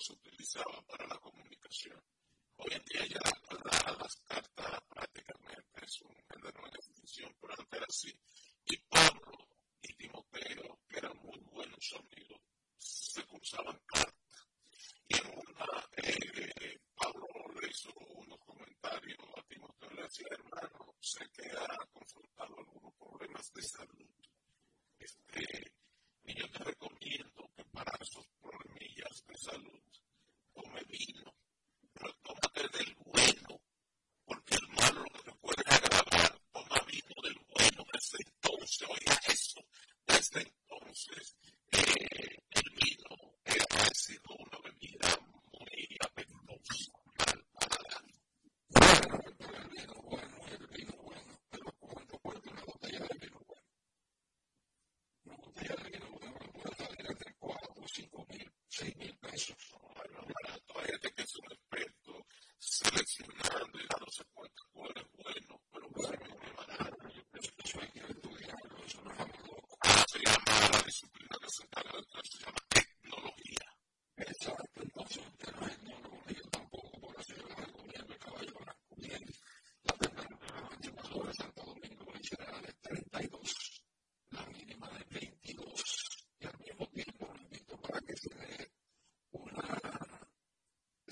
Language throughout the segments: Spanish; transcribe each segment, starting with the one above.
se utilizaban para la comunicación. Hoy en día ya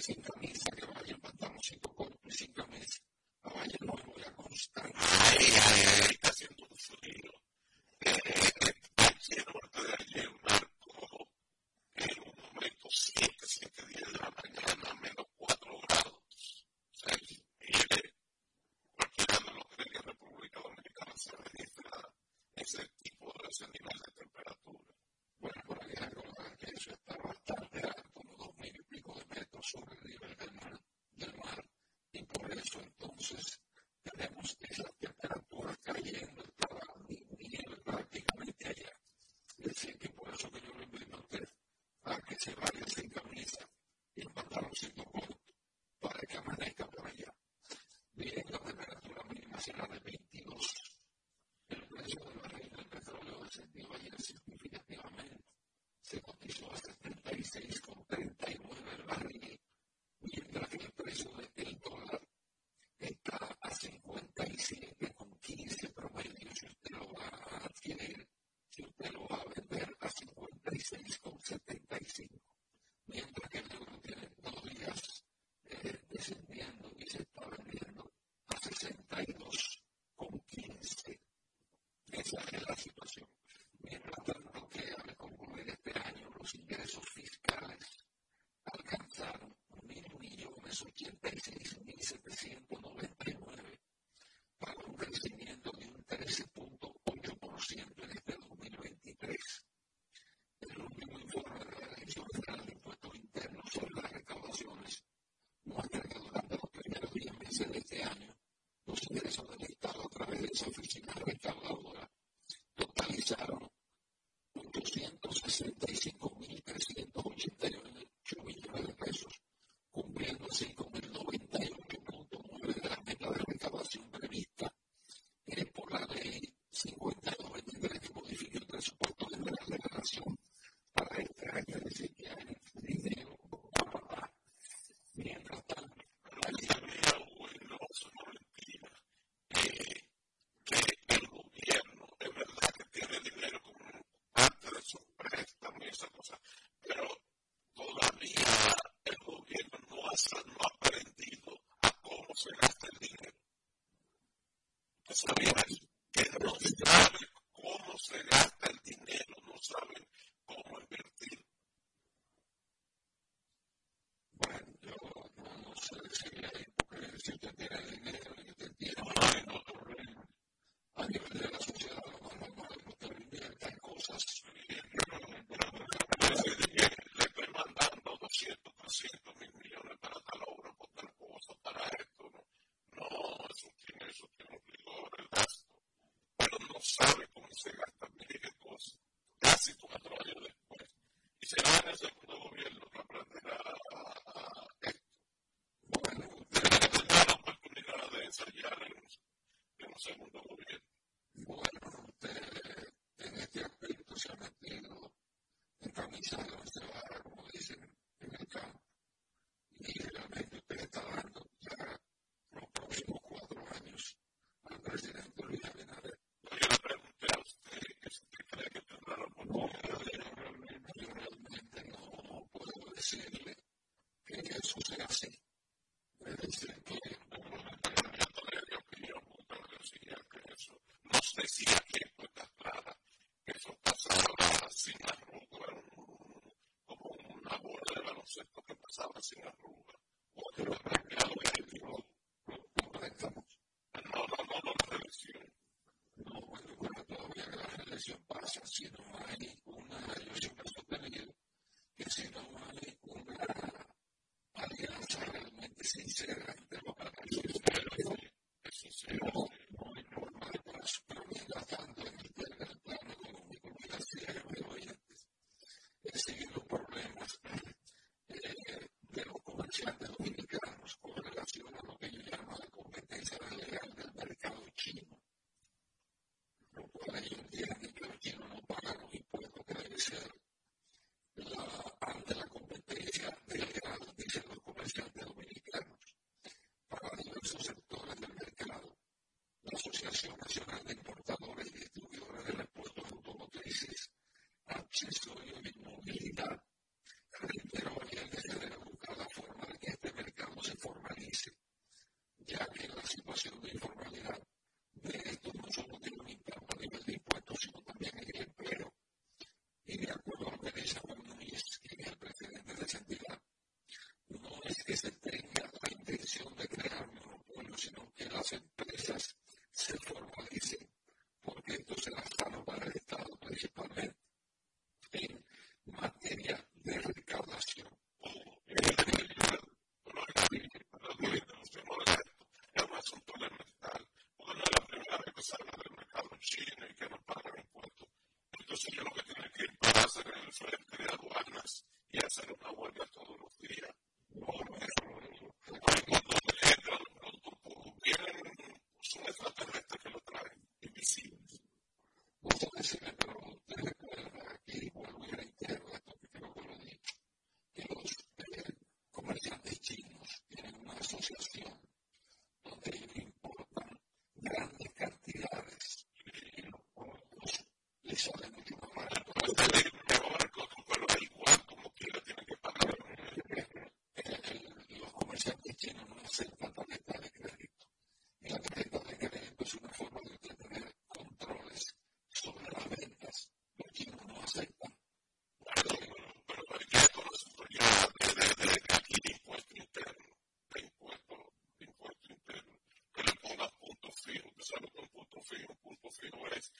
sincroniza, que vaya, vayan pasando poco Sofisticado, sabías que los grandes mucho bajo que el de los hombres.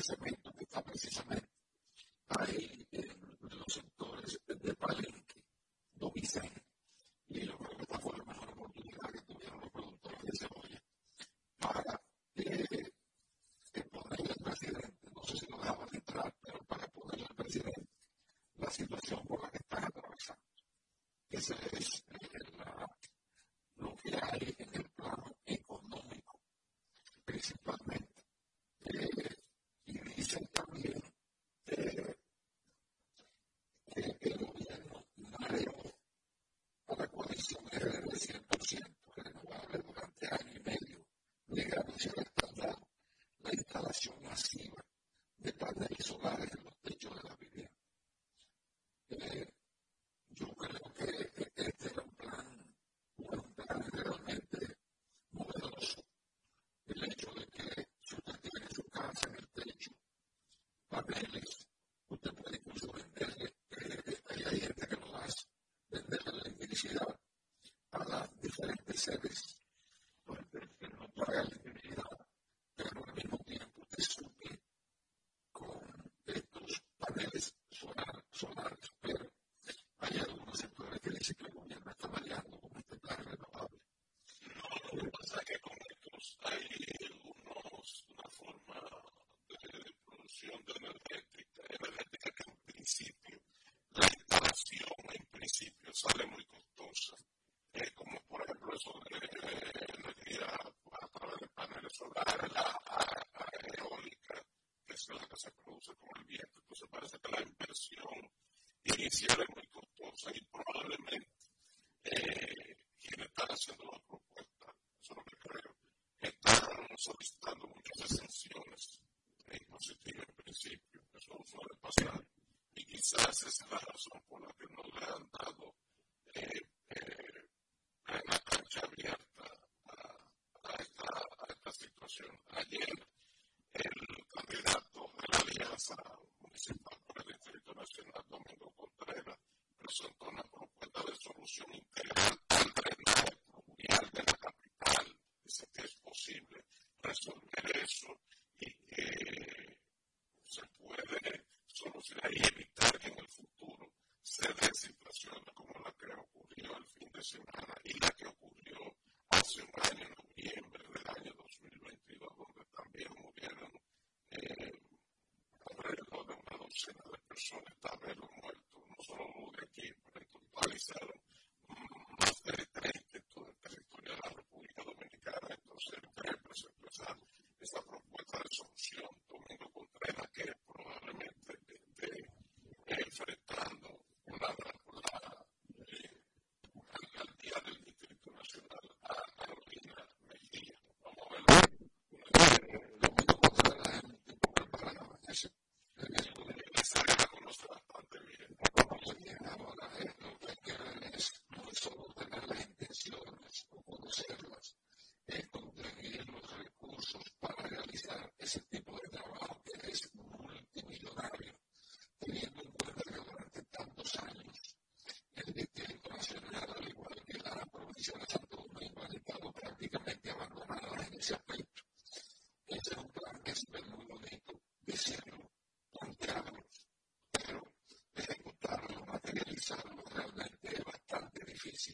ese evento que está precisamente service. if you're conditioning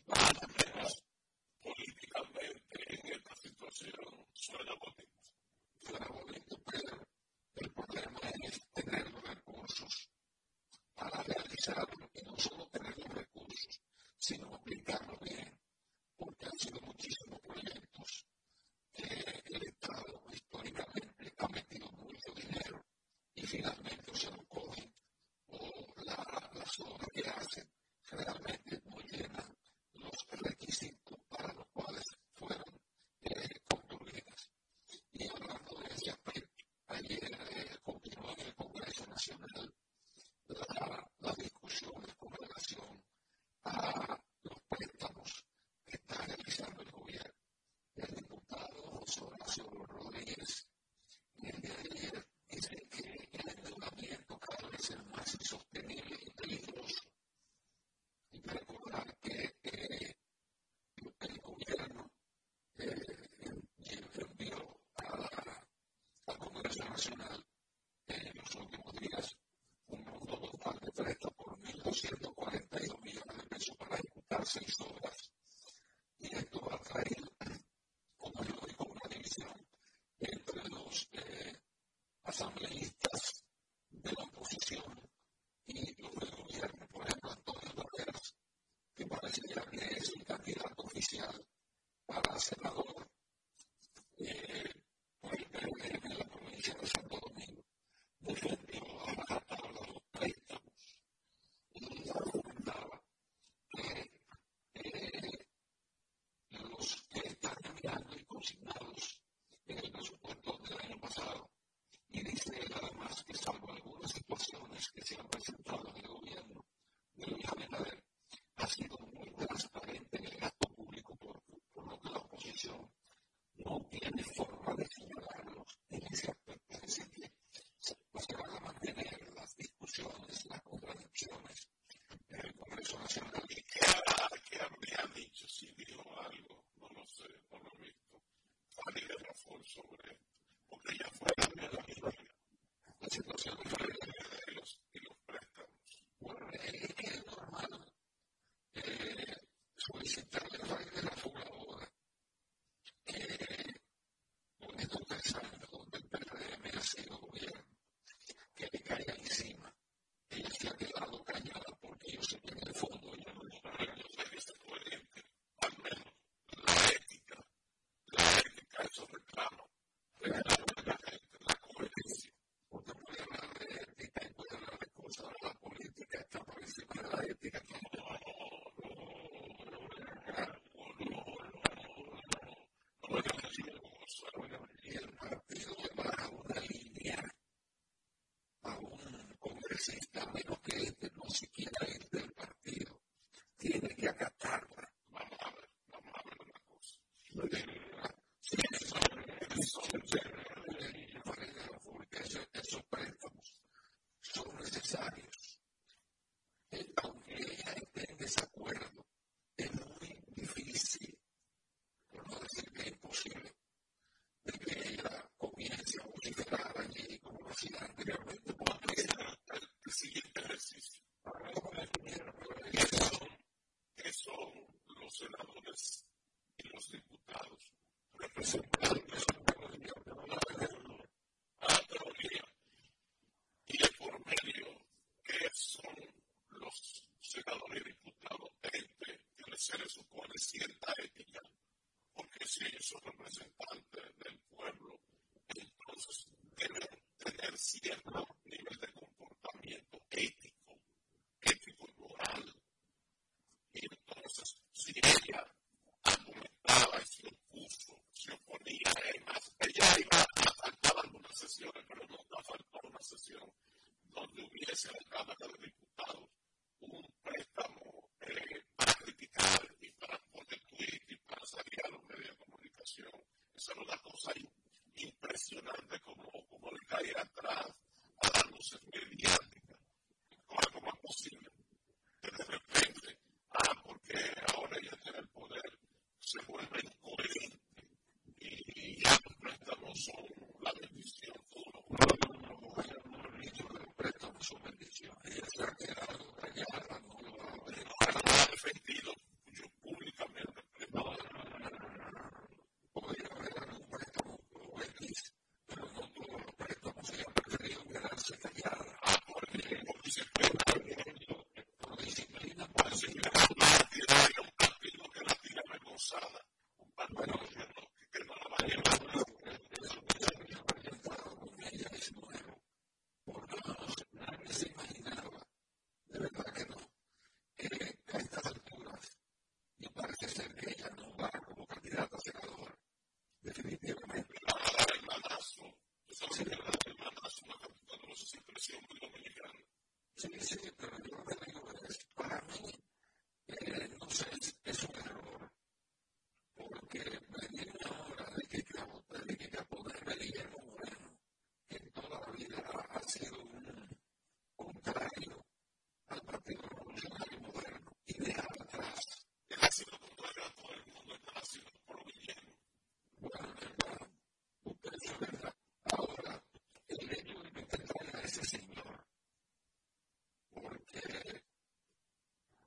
Bye. internacional Johnson.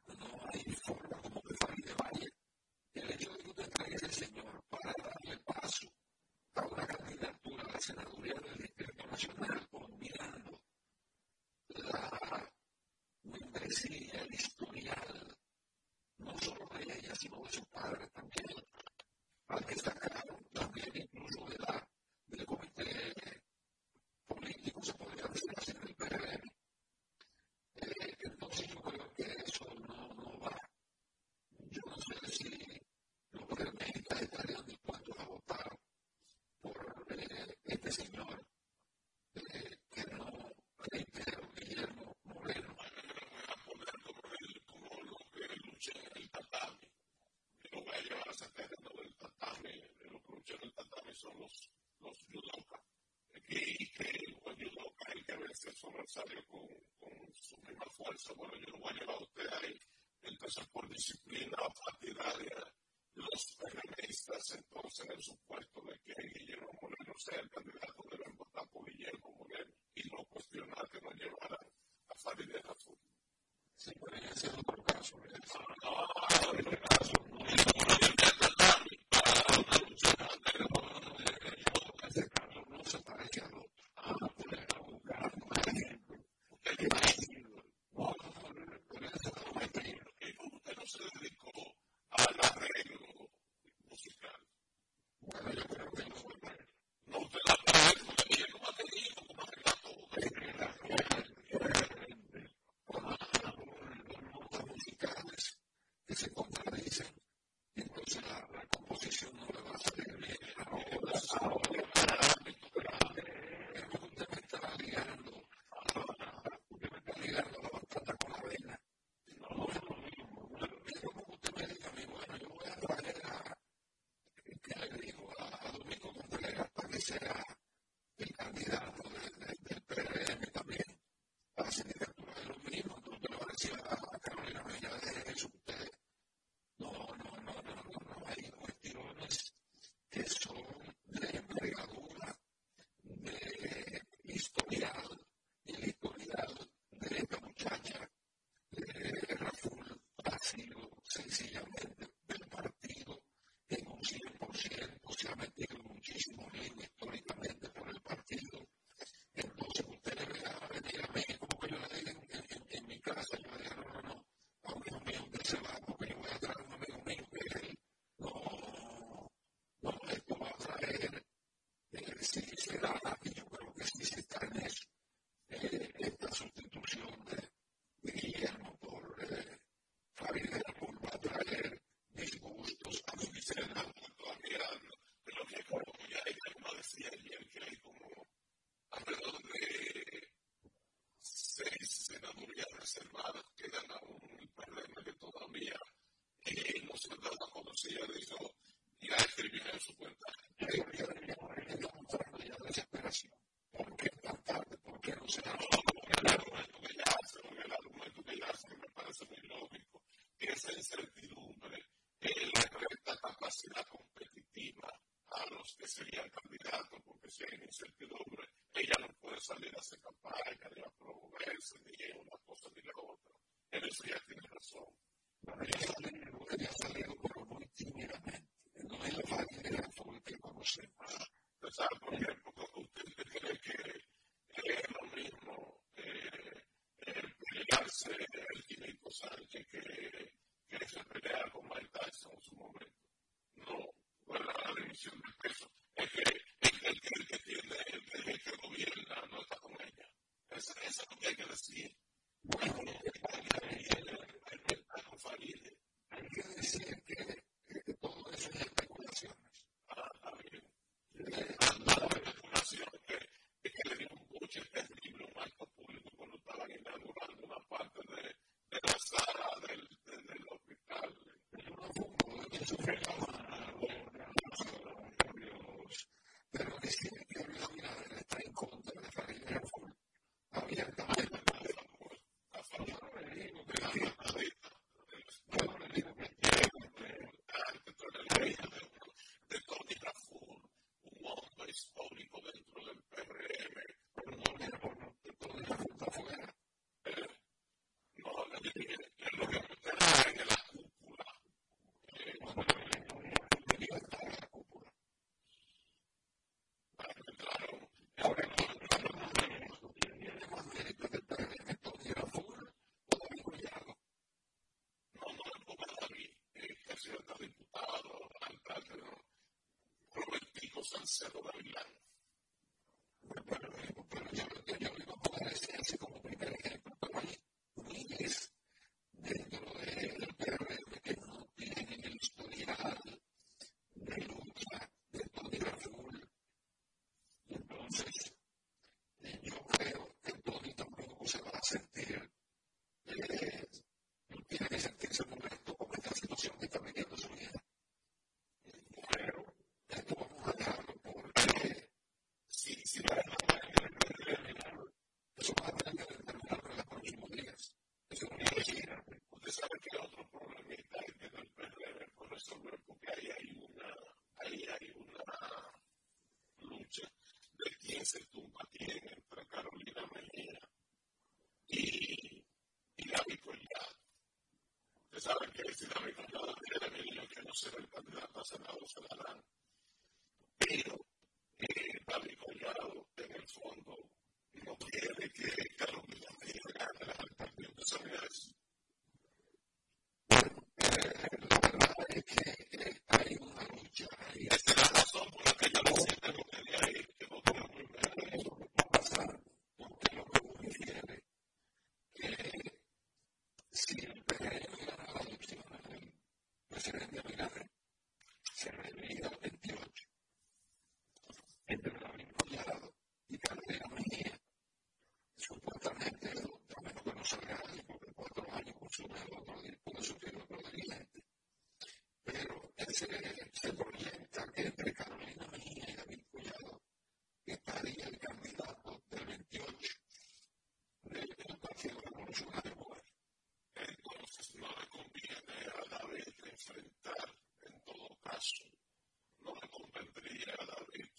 No hay forma como que falle el hecho de que usted traiga ese señor para darle paso a una candidatura a la senaduría del Interno Nacional, combinando la membresía y historial, no solo de ella, sino de su padre también, al destacar también, incluso de la. said, Mother, Grazie. Perfect. hay con cada piedra que no se repondrá, pasará o se darán. se, se proyecta que entre Carolina y David Collado estaría el candidato del 28 del Partido Revolucionario Popular. Entonces, no le conviene a David enfrentar, en todo caso, no le convendría a David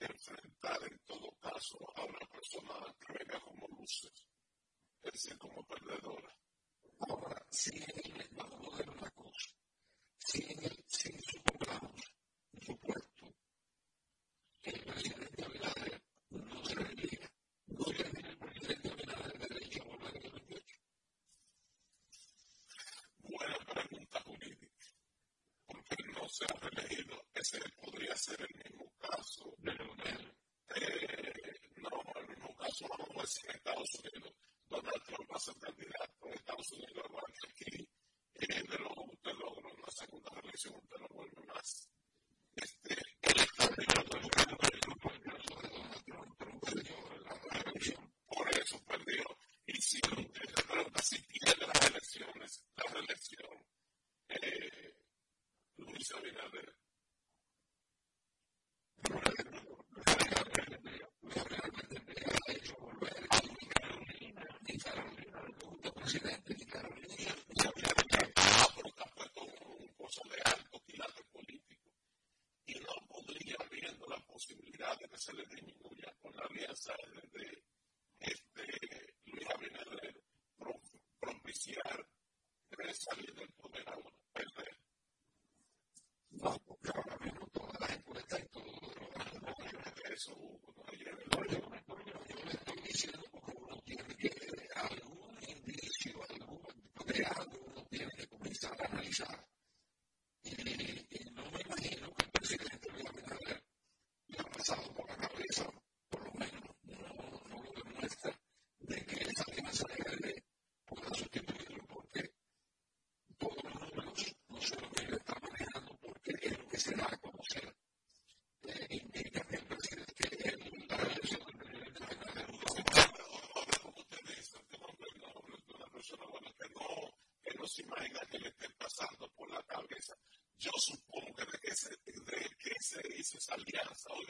enfrentar, en todo caso, a una persona que venga como luces, es decir, como perdedor. estados unidos. Donald Trump va a ser candidato en Estados Unidos facility imagina que le estén pasando por la cabeza. Yo supongo que de, ese, de que se hizo esa alianza, o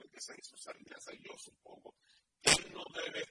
de que se hizo esa alianza, yo supongo que él no debe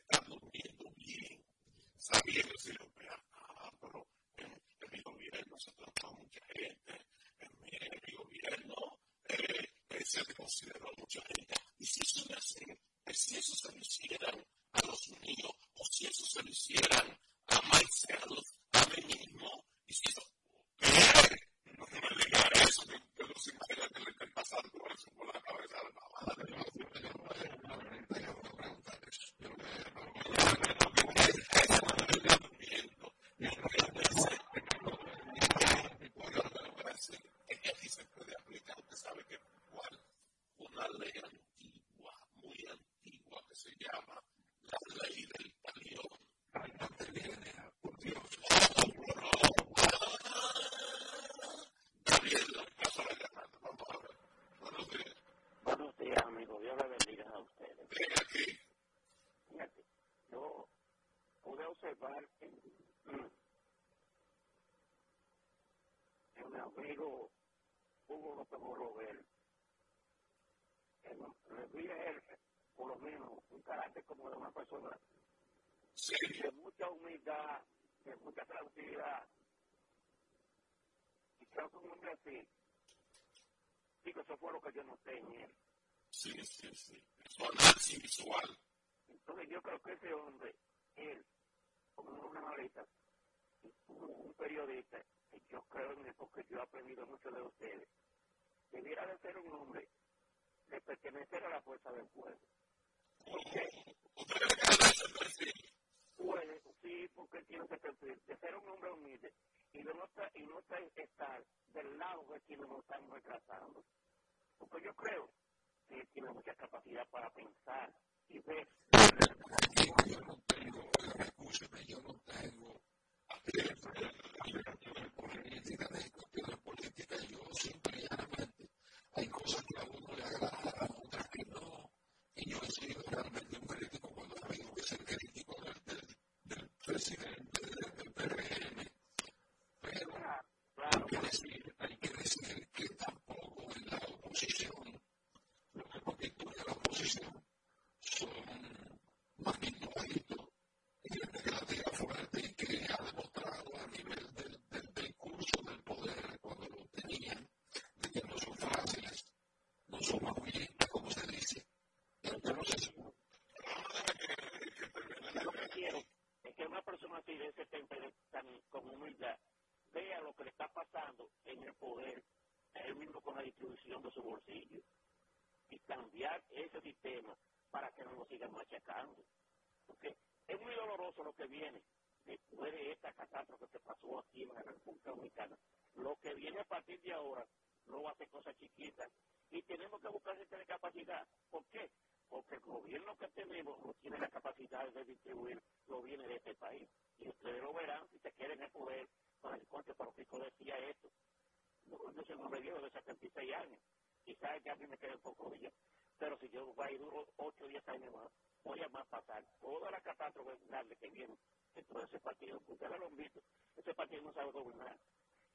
bueno, Luis ejerce por lo menos un carácter como de una persona de mucha humildad, de mucha tranquilidad. Y creo que un hombre así, digo, eso fue lo que yo noté en él. Sí, sí, sí. Es análisis visual. Entonces yo creo que ese hombre, él, como un analista, un periodista, que yo creo en él porque yo he aprendido mucho de ustedes, debiera de ser un hombre de pertenecer a la fuerza del pueblo. ¿Por qué? Puede, sí, porque tiene que perfil de ser un hombre humilde y no, está, y no estar del lado de quienes nos están retrasando. Porque yo creo que tiene mucha capacidad para pensar y ver. Yo no tengo, escúcheme, yo no tengo hay que decir, hay que decir que en la oposición, lo que constituye la oposición, son más bajitos y gente que la tira fuerte y que ha demostrado a nivel del, del, del curso del poder cuando lo tenían, de que no son fáciles, no son más brillantes como se dice. Pero yo no sé si... Lo que quiero es que una persona así de ese temple tan con humildad vea lo que le está pasando en el poder, él mismo con la distribución de su bolsillo, y cambiar ese sistema para que no lo sigan machacando. Porque es muy doloroso lo que viene después de esta catástrofe que pasó aquí en la República Dominicana. Lo que viene a partir de ahora no va a ser cosas chiquitas. Y tenemos que buscar gente de capacidad. ¿Por qué? Porque el gobierno que tenemos no tiene la capacidad de distribuir lo viene de este país. Y ustedes lo verán si se quieren el poder. Con el corte Pico decía esto. No, yo soy un hombre viejo de 76 años. Y sabe que a mí me queda un poco bien. Pero si yo voy a duro 8 o 10 años más, voy a más pasar toda la catástrofe que viene dentro de ese partido. Ustedes lo han visto. Ese partido no sabe gobernar.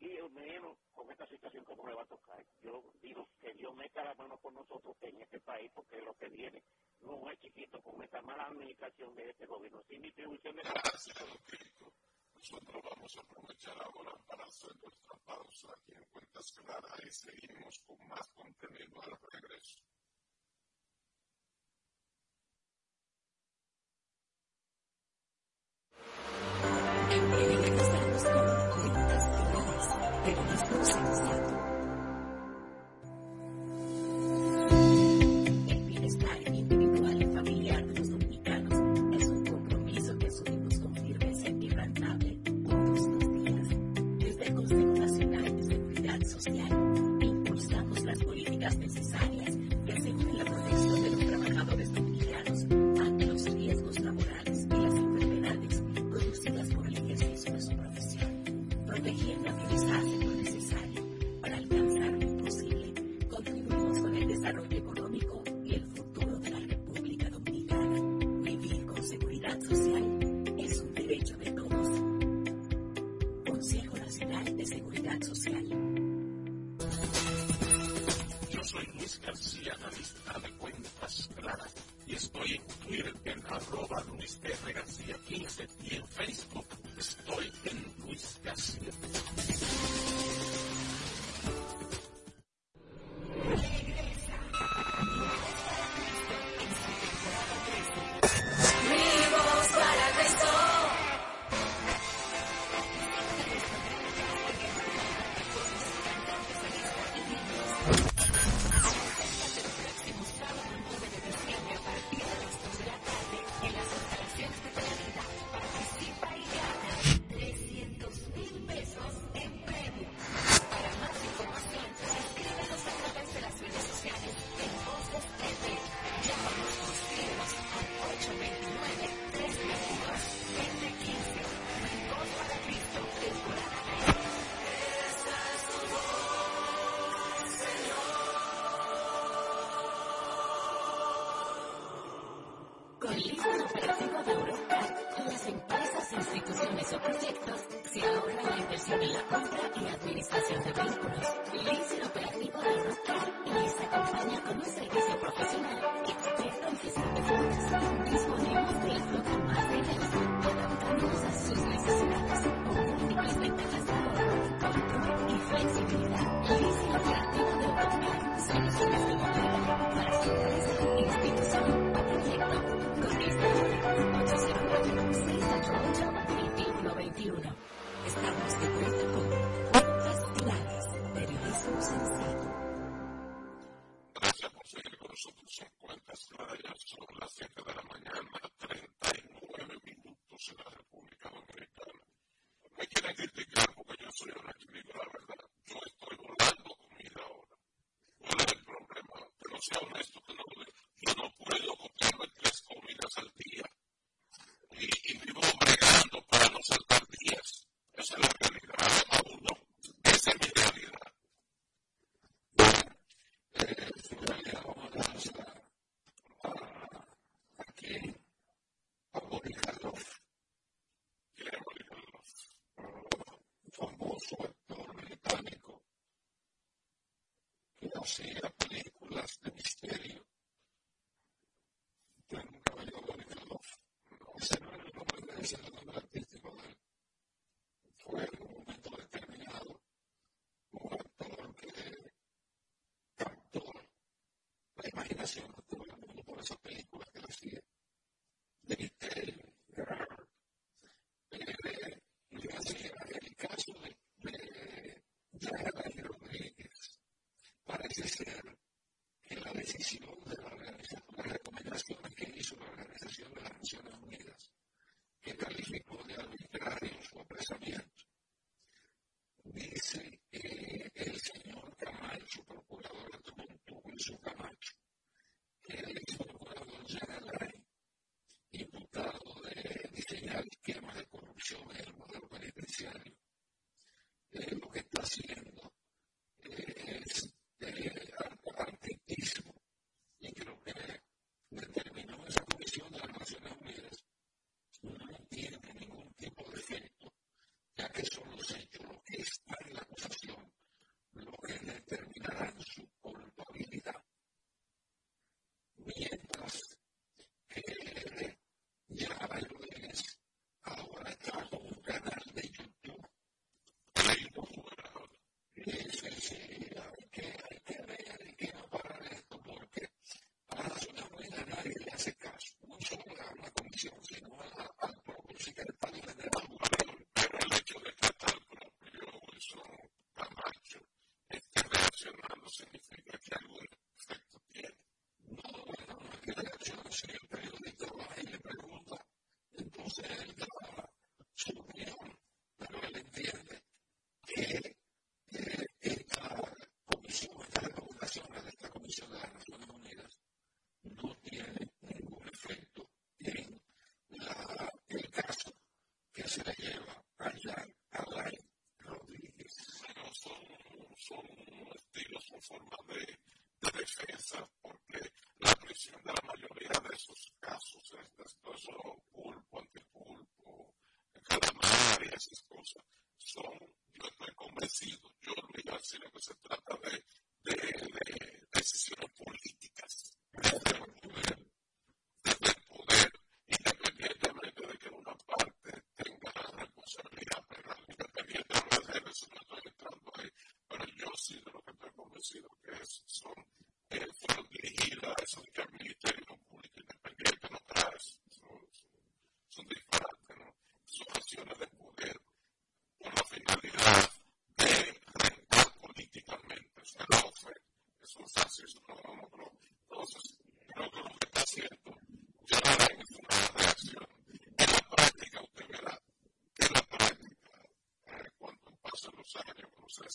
Y menos con esta situación como le va a tocar. Yo digo que Dios meta la mano por nosotros en este país, porque lo que viene no es chiquito con esta mala administración de este gobierno, sin distribución de Nosotros vamos a aprovechar ahora para hacer nuestra pausa aquí en Cuentas Claras y seguimos con más contenido al regreso. Hacía películas de misterio.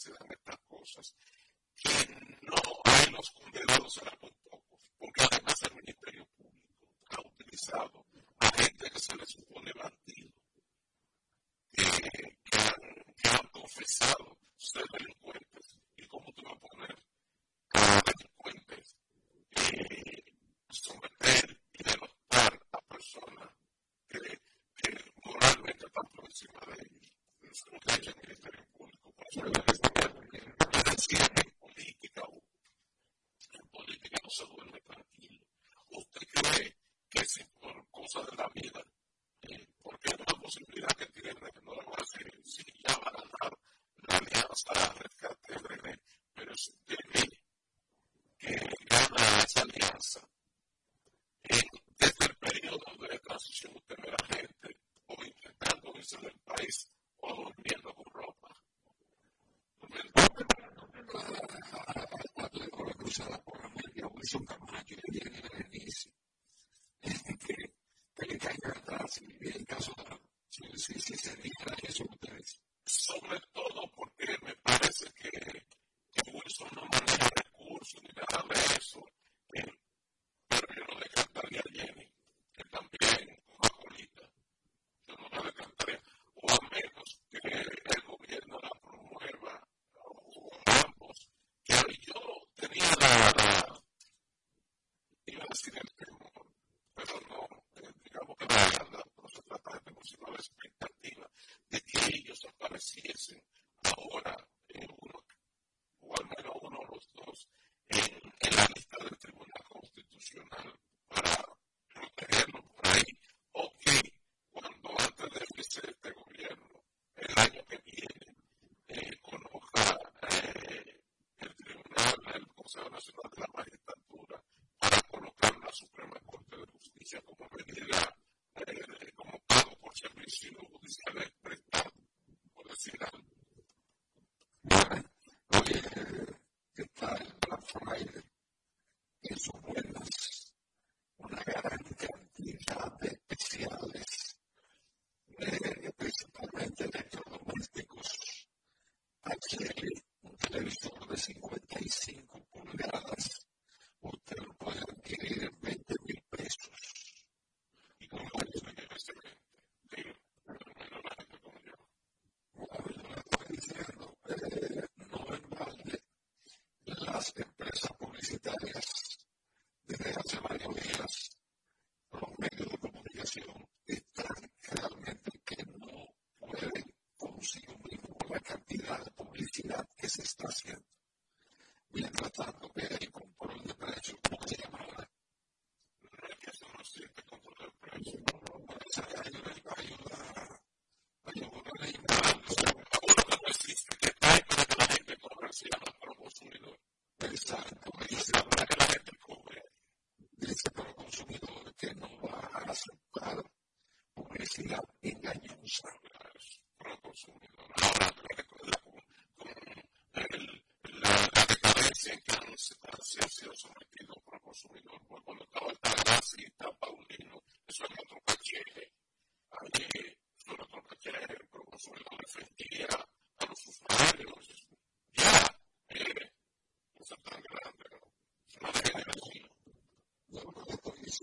Se decidan estas cosas,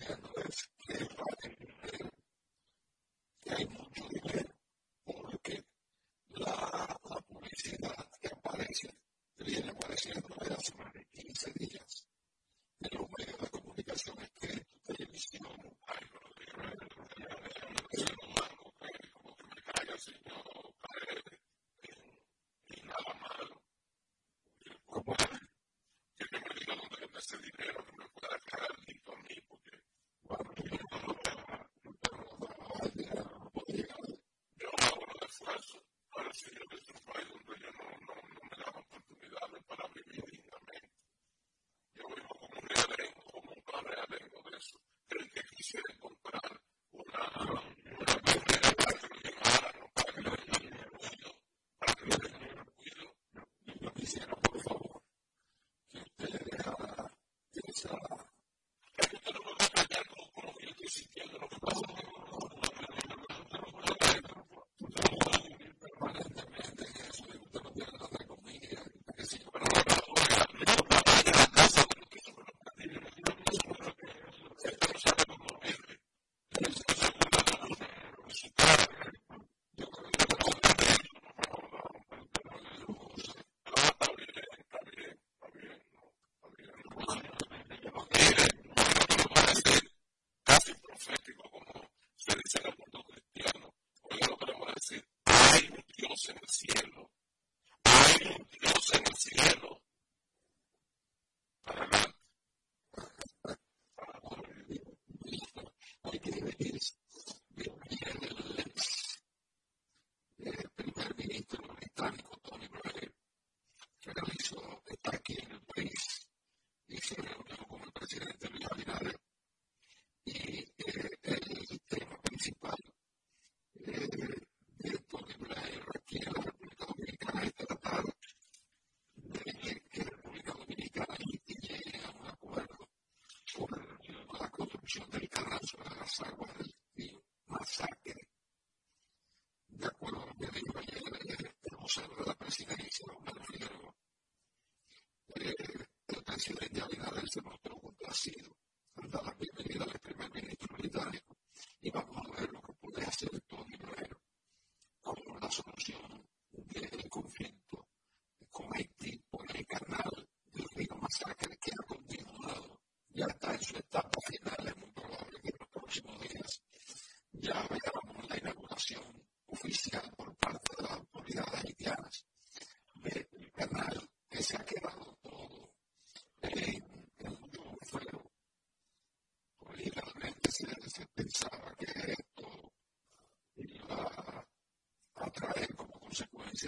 understand ya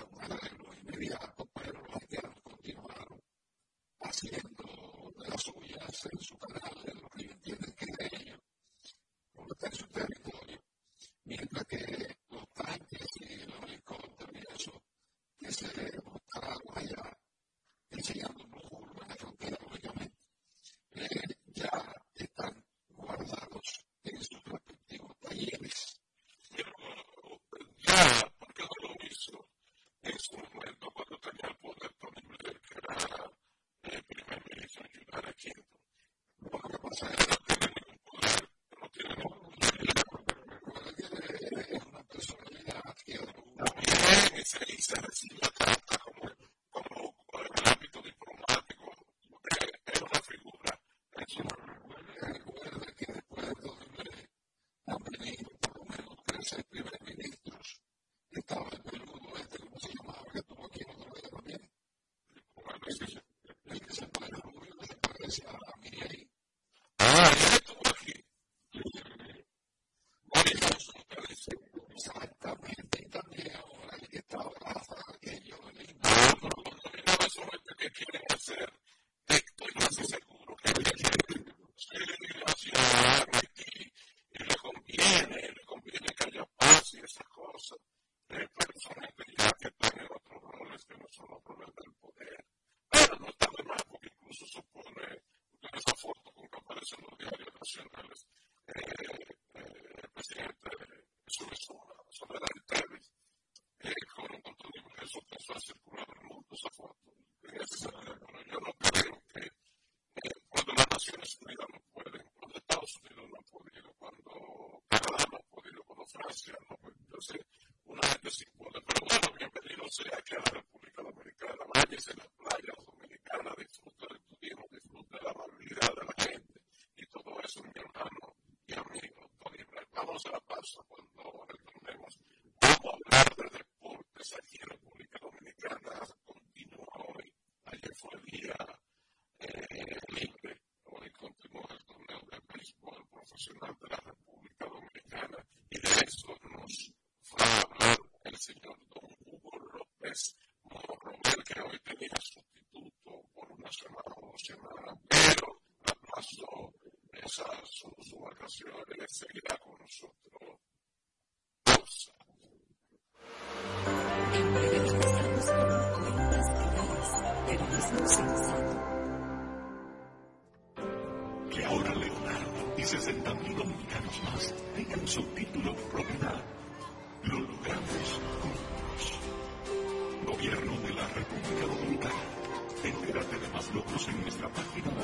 atención a la deuda. Señor con nosotros. Que ahora Leonardo y 60 mil dominicanos más tengan su título propiedad. Lo logramos juntos. Gobierno de la República Dominicana. Entérate de más logros en nuestra página.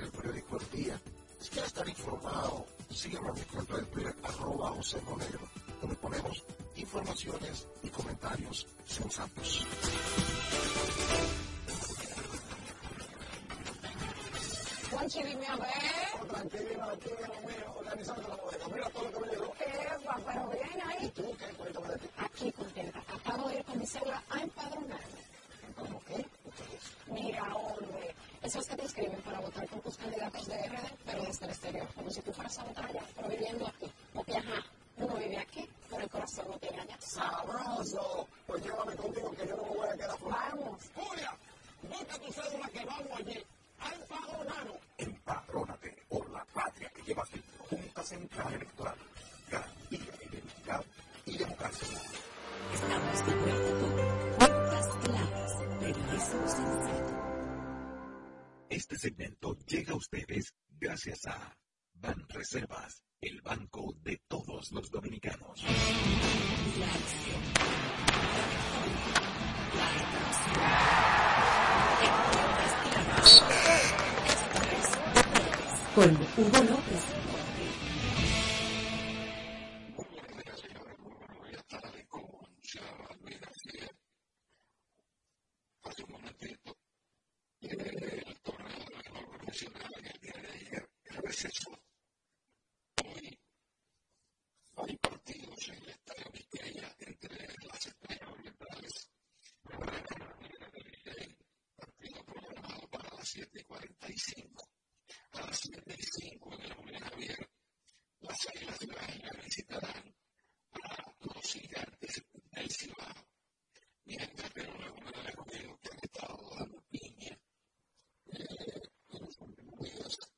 el periódico El Día. Si quieres estar informado, sígueme a mi cuenta Twitter, arroba José Monegro, donde ponemos informaciones y comentarios sensatos. Juanchi, dime a ver. Tranquilo, aquí organizando la bodega. Mira todo lo que ahí. ¿Y tú? Aquí contenta. Acabo de ir datos de RD, pero desde el exterior, como si tú fueras a Italia, pero viviendo aquí. Porque ajá, uno vive aquí, pero el corazón no tiene allá. ¡Sabroso! Pues llévame contigo que yo no me voy a quedar fuera. ¡Vamos! ¡Julia! Busca tu cédula que vamos allí. ¡Empadronado! Empadrónate por la patria que lleva dentro. Junta Central Electoral. Garantía de identidad y democracia. Estamos de acuerdo con cuentas claras, periodismo sencillo este segmento llega a ustedes gracias a Ban Reservas, el banco de todos los dominicanos. Con Hugo López. Hoy hay partidos en el estadio Quiqueya entre las estrellas orientales. Partido programado para las 7.45. A las 7.05 en el Julián Javier, las Águilas de la Águila visitarán a los gigantes del Cibao. Mientras que no le voy a que han estado dando piña eh, los últimos.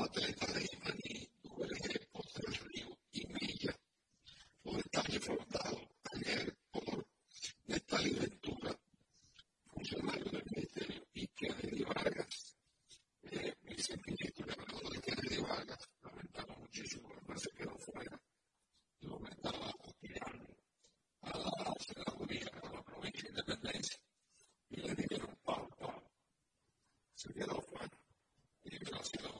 Mateta de Imaní, ULG, Ponte del Río y Milla. Los detalles fueron ayer por Natalia Ventura, funcionario del Ministerio, y Kennedy Vargas, eh, viceministro de Mercado de Kennedy Vargas. Lamentaba muchísimo, no se quedó fuera. Y comentaba apoyando a la senaduría, a la provincia de Independencia, y le dijeron: Pau, pau, se quedó fuera. Y gracias a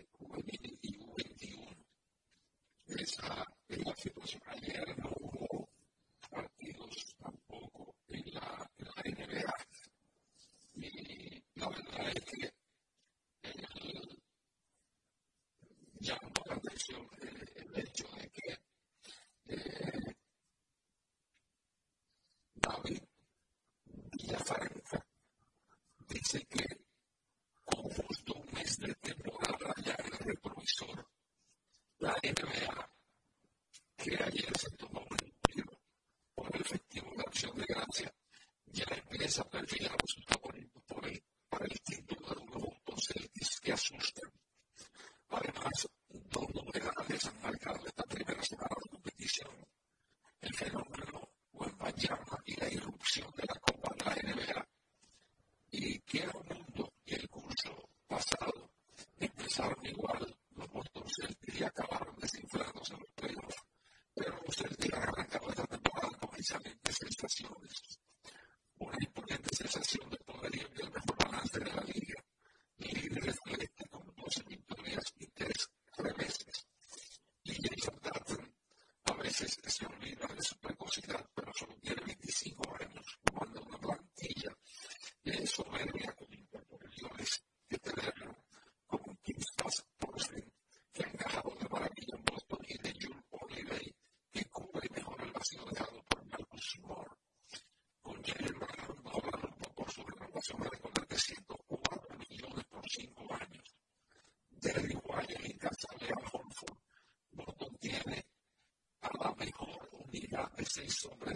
選手をブレ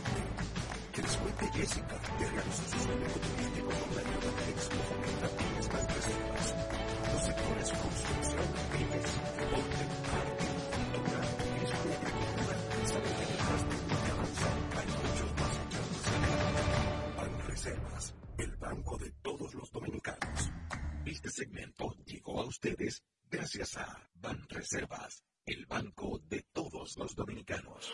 de Jessica, que realizó sus cotidiano con la ayuda de excomunidades más presentes. Los sectores construcción, pymes, deporte, arte, cultura, turismo y agricultura saben que detrás de que avanzar hay muchos más intereses. Banreservas, el banco de todos los dominicanos. Este segmento llegó a ustedes gracias a Banreservas, el banco de todos los dominicanos.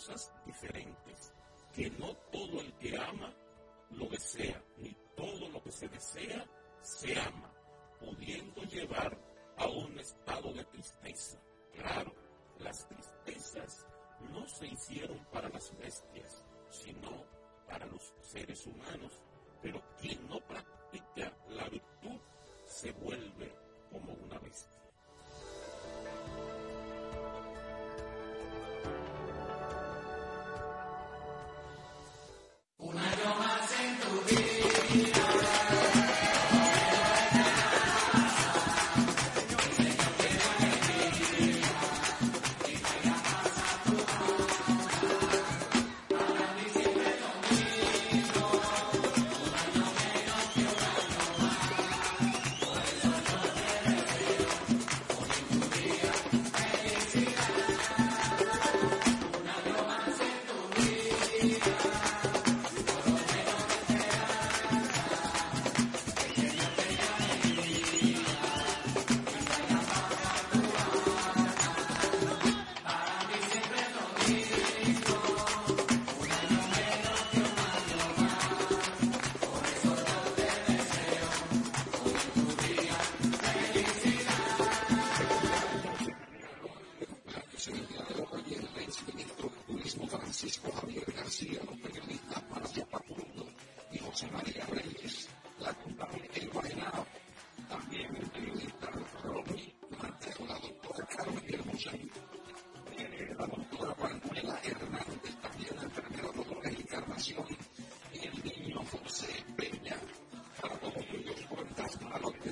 cosas diferentes.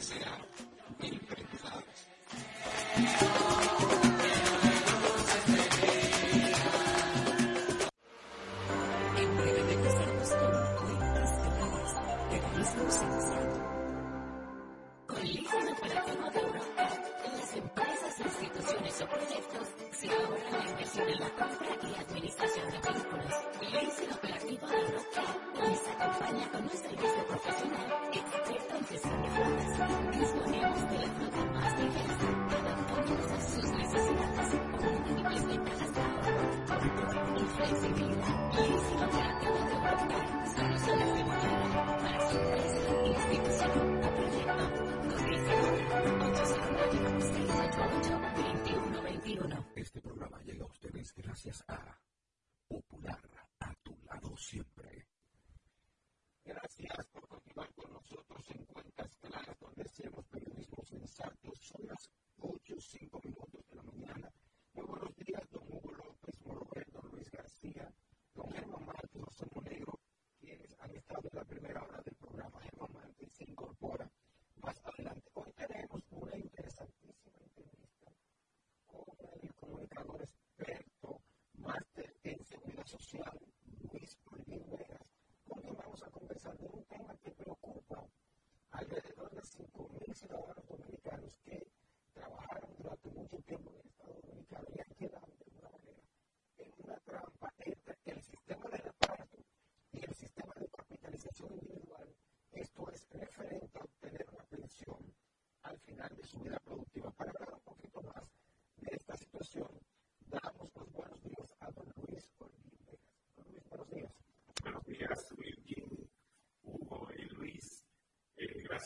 sea social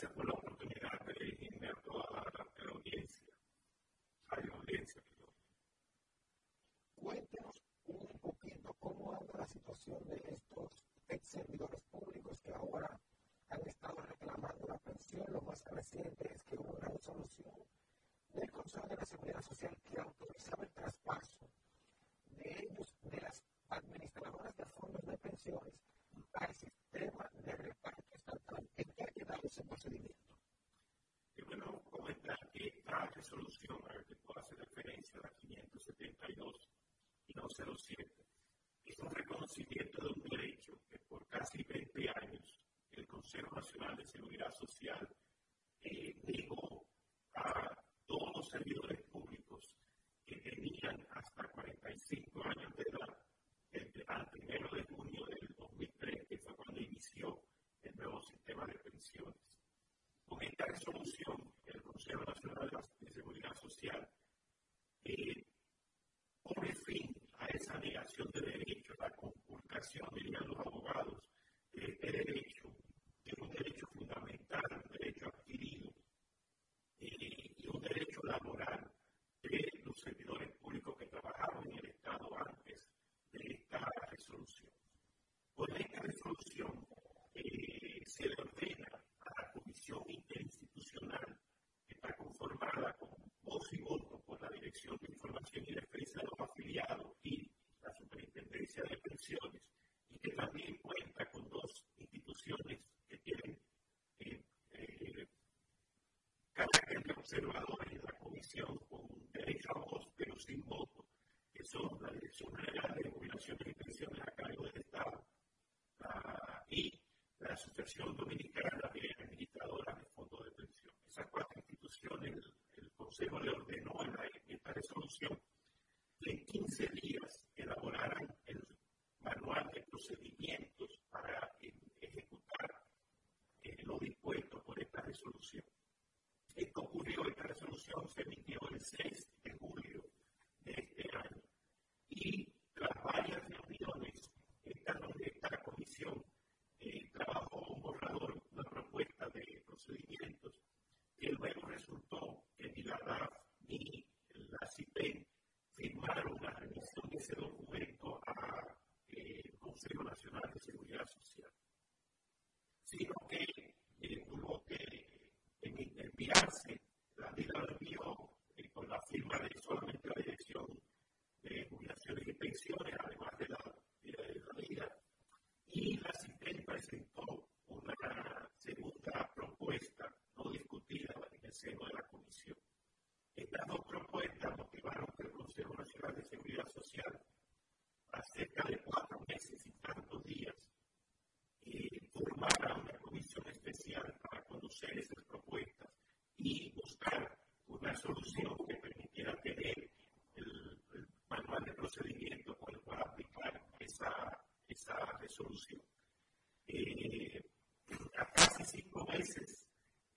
por la oportunidad de dirigirme a toda la, audiencia. A la audiencia. Cuéntenos un poquito cómo anda la situación de estos ex servidores públicos que ahora han estado reclamando la pensión. Lo más reciente es que hubo una resolución del Consejo de la Seguridad Social legislación, los abogados, este derecho es un derecho fundamental, un derecho adquirido eh, y un derecho laboral de los servidores públicos que trabajaron en el Estado antes de esta resolución. Con esta resolución eh, se le ordena a la Comisión Interinstitucional, que está conformada con voz y voto por la Dirección de Información y Defensa de los Afiliados, sin voto. La Dirección General de Jubilaciones y Pensiones a cargo del Estado ah, y la Asociación Dominicana de Administradoras de Fondos de Pensión. Esas cuatro instituciones, el, Consejo de Orden Seguridad Social a cerca de cuatro meses y tantos días eh, formara una comisión especial para conocer esas propuestas y buscar una solución que permitiera tener el, manual de procedimiento con el cual aplicar esa, esa resolución. Eh, a casi cinco meses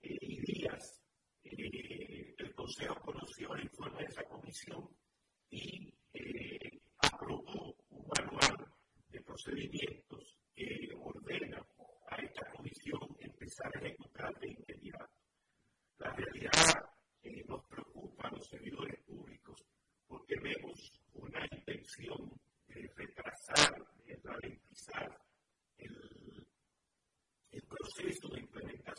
eh, y días, eh, el Consejo conoció el informe de esa comisión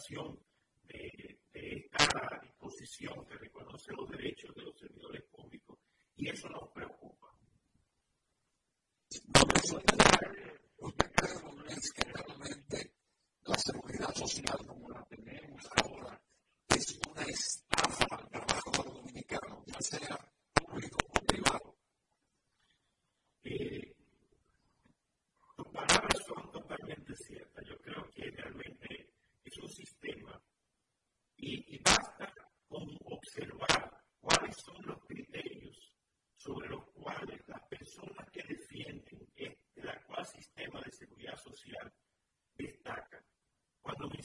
de, de esta disposición que reconoce los derechos de los servidores públicos. Y eso nos preocupa.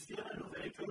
cristiano, de hecho,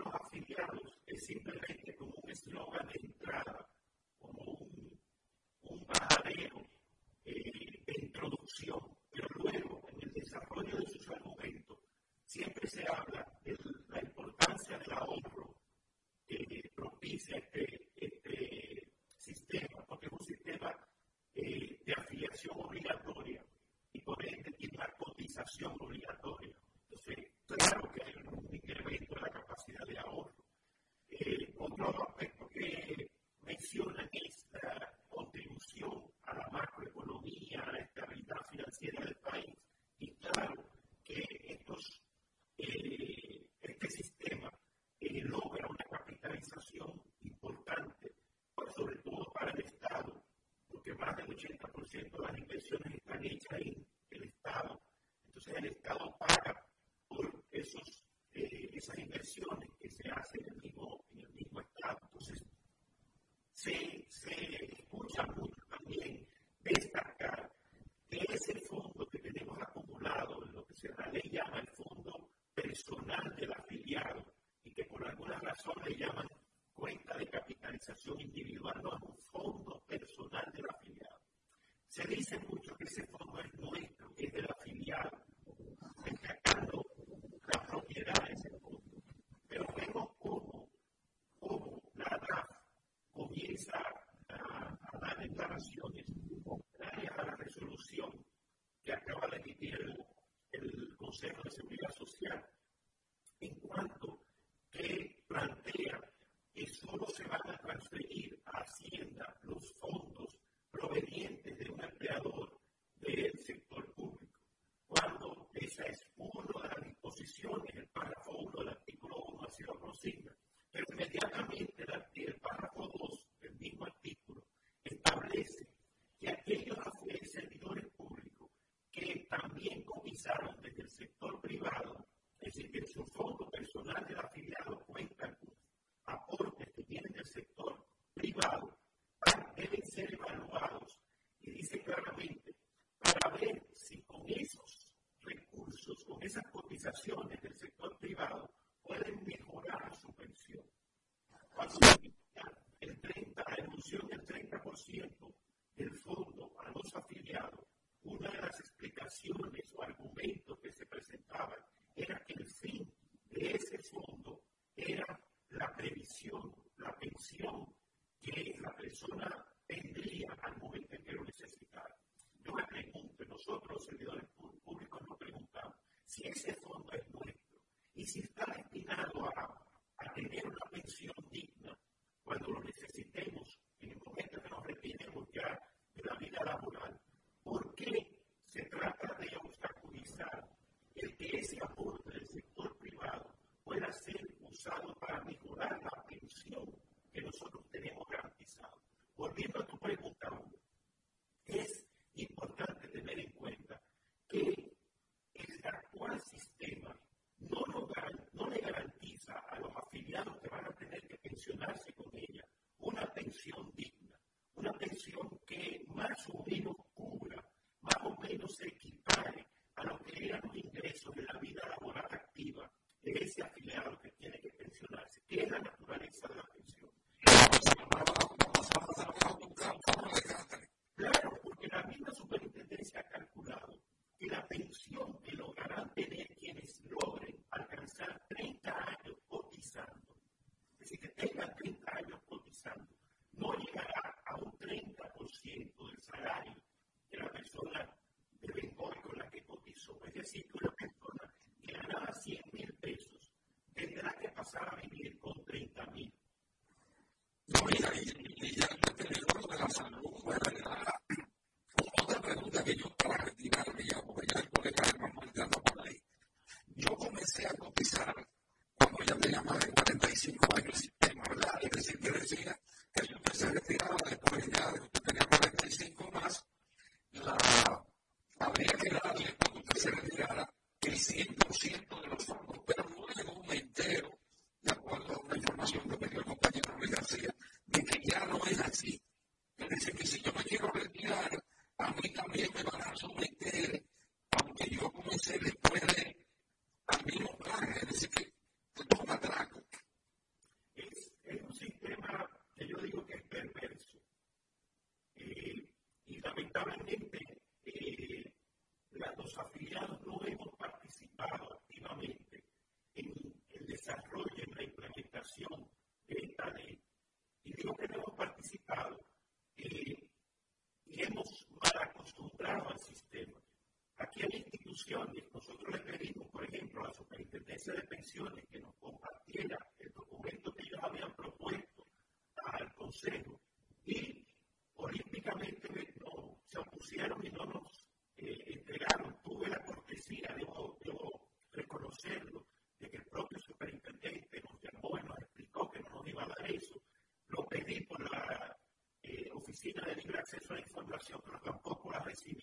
más del 80% de las inversiones están hechas en el Estado. Entonces el Estado paga por eh, esas inversiones que se hacen en el mismo, Estado. Entonces se, se escucha mucho también destacar que ese fondo que tenemos acumulado, lo que se le llama el fondo personal del afiliado, y que por alguna razón le llaman cuenta de capitalización individual, privato, esibirsi un fondo personale da vosotros, servidores. nosotros le pedimos, por ejemplo, a la Superintendencia de Pensiones que nos compartiera el documento que ellos habían propuesto al Consejo y olímpicamente no, se opusieron y no nos eh, entregaron. Tuve la cortesía, debo, debo reconocerlo, de que el propio superintendente nos llamó y nos explicó que no nos iba a dar eso. Lo pedí por la eh, Oficina de Libre Acceso a la Información, pero tampoco la recibí.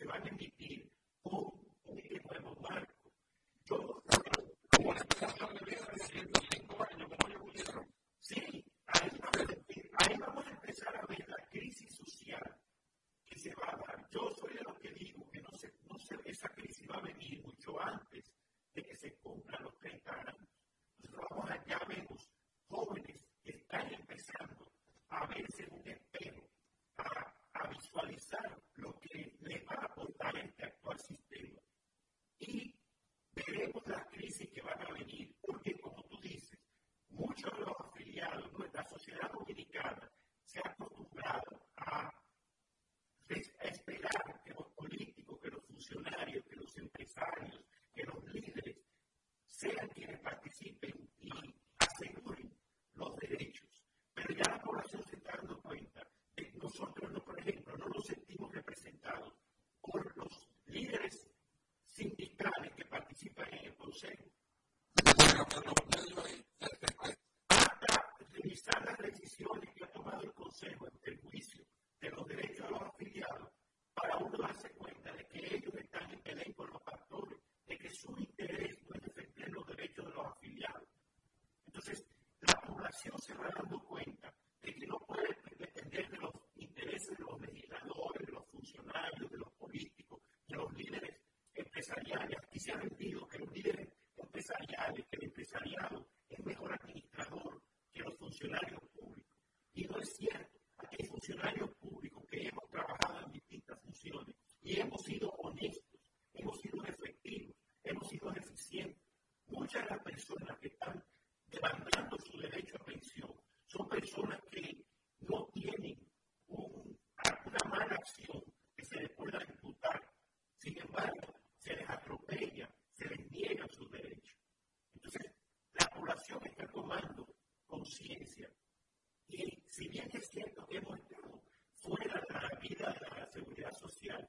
If you are in around bien es cierto que hemos estado fuera de la vida de la seguridad social.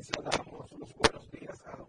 mencionamos los buenos días a la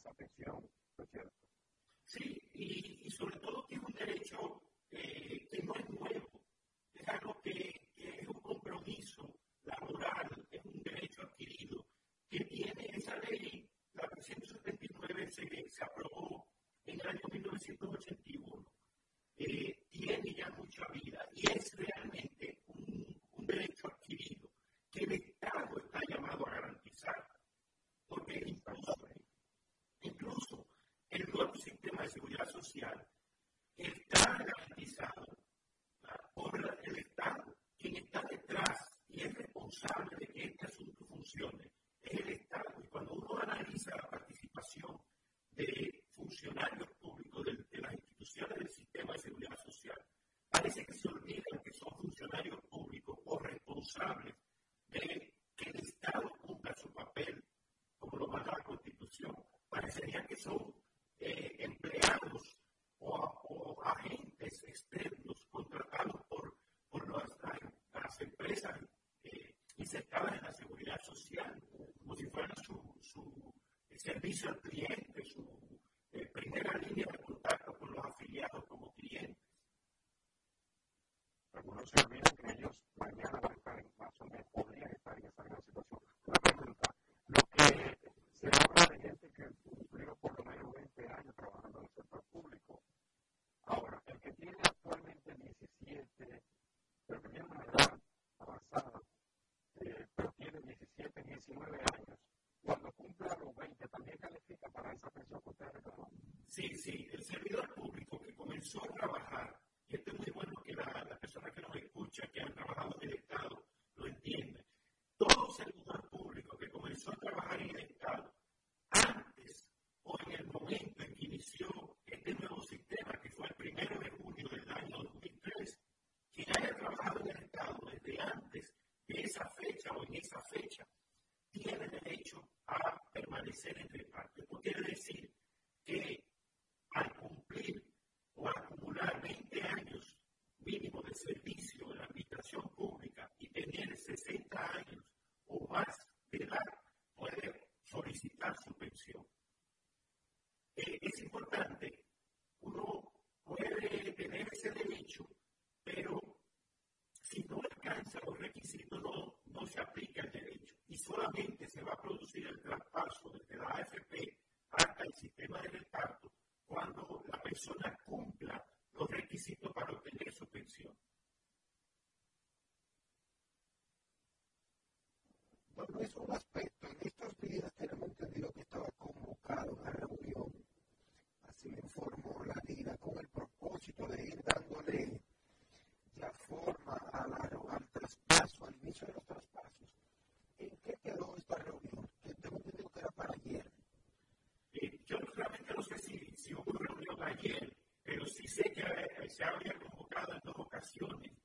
esa presión, ¿no es cierto? Sí, y, y sobre todo que es un derecho social It's going to be Sí, sí, el servidor público que comenzó a se ha reenfocado en dos ocasiones.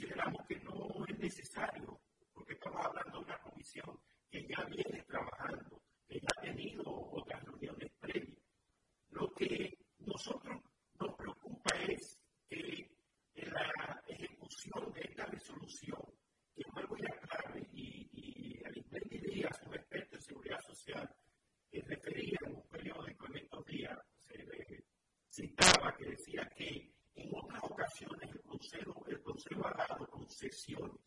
consideramos que no es necesario. obsesión.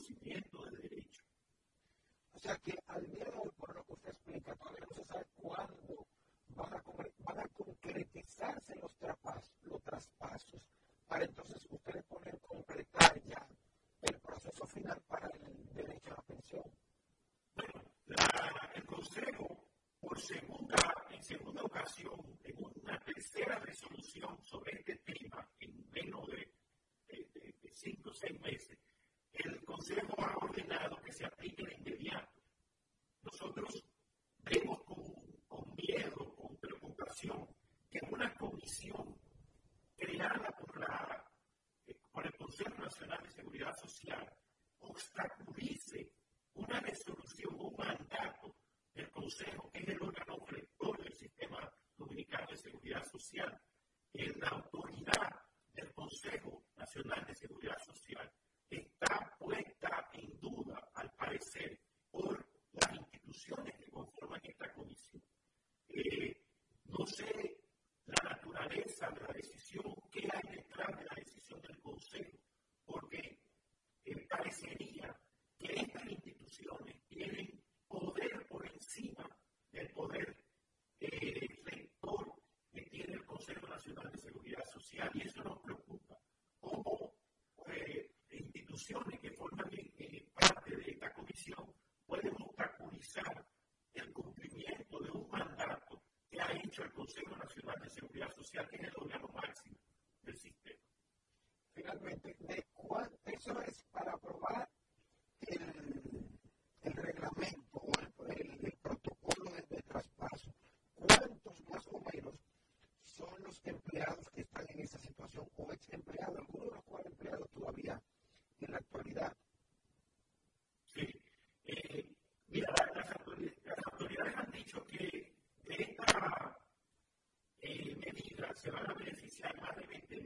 conocimiento de derecho. O sea que ordenado, que se aplique de inmediato. Nosotros vemos con, con miedo, con preocupación, que una comisión creada por, la, eh, por el Consejo Nacional de Seguridad Social obstaculice una resolución, un mandato del Consejo, que es el órgano rector del sistema dominicano de seguridad social, es la autoridad del Consejo Nacional de Seguridad Social si a eso nos preocupa, o eh, instituciones que forman eh, parte de esta comisión pueden obstaculizar el cumplimiento de un mandato que ha hecho el Consejo Nacional de Seguridad Social, que es el organismo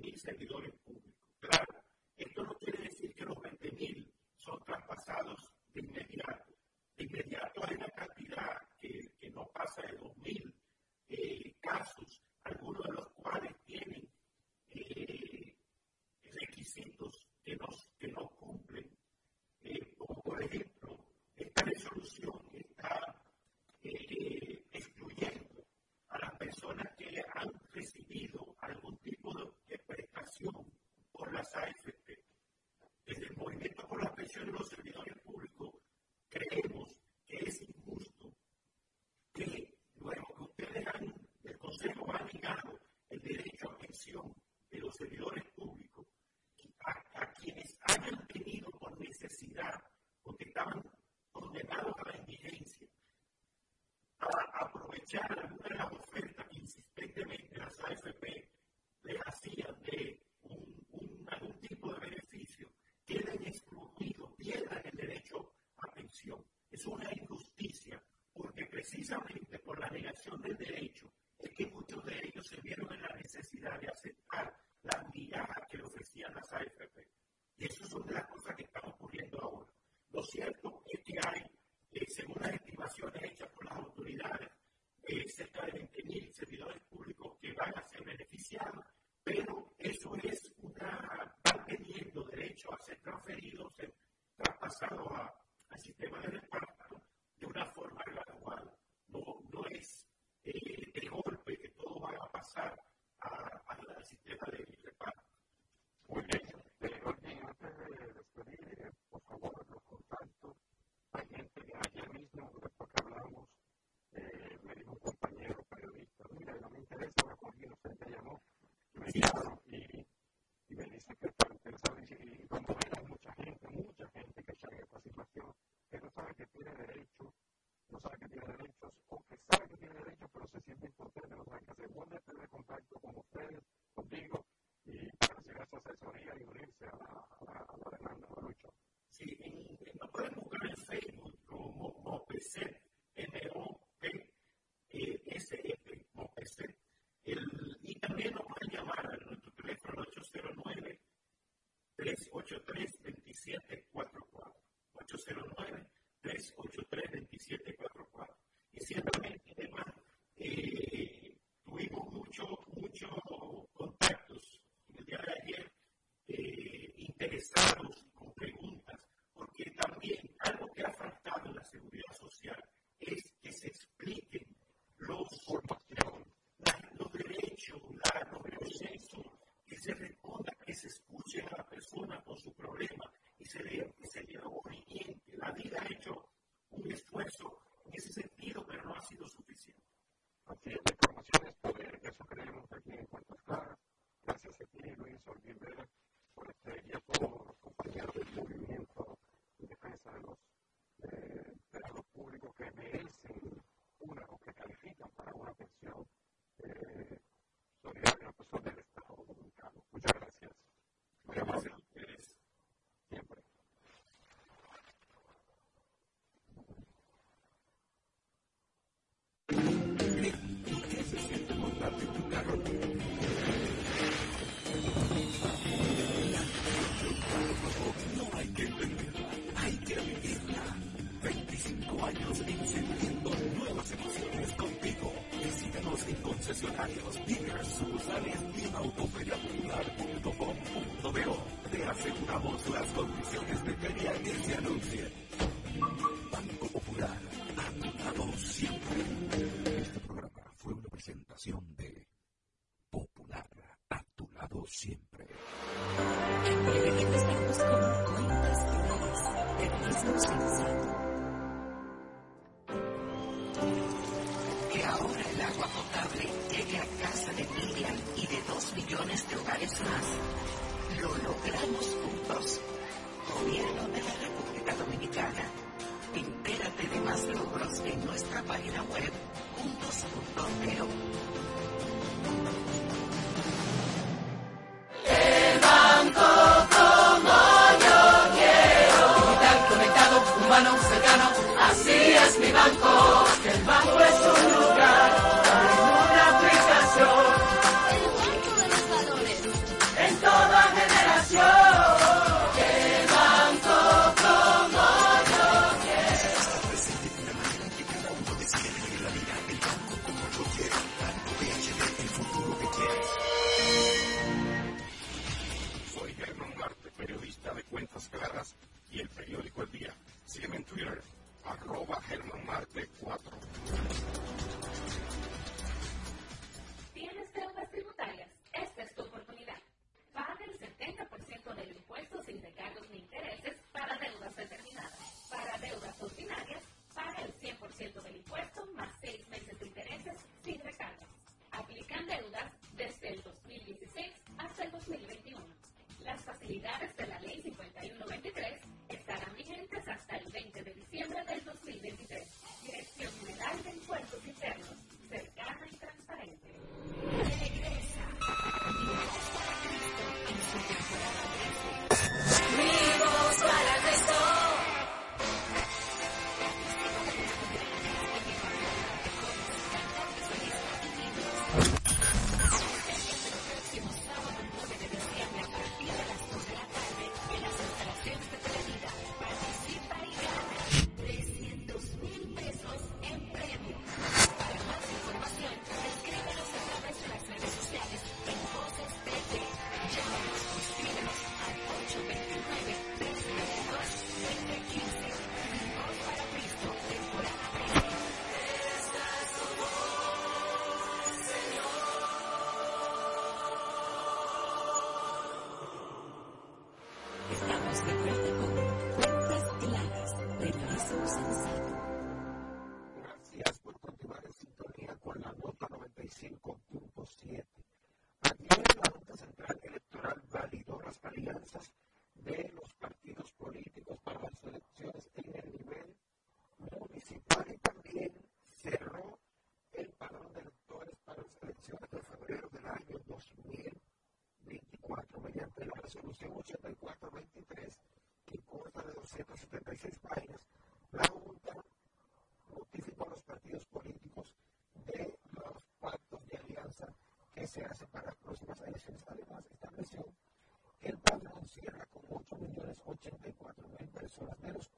means that is already precisamente por la negación del derecho que el cartel y, cuando ve mucha gente, mucha gente que sale de esta situación, que no sabe que tiene derecho, no sabe que tiene Efesios 3, 27. 水土大坡的资 resolución 8423, que consta de 276 páginas, la Junta notificó a los partidos políticos de los pactos de alianza que se hacen para las próximas elecciones. Además, estableció que el padrón cierra con 8.084.000 personas, de los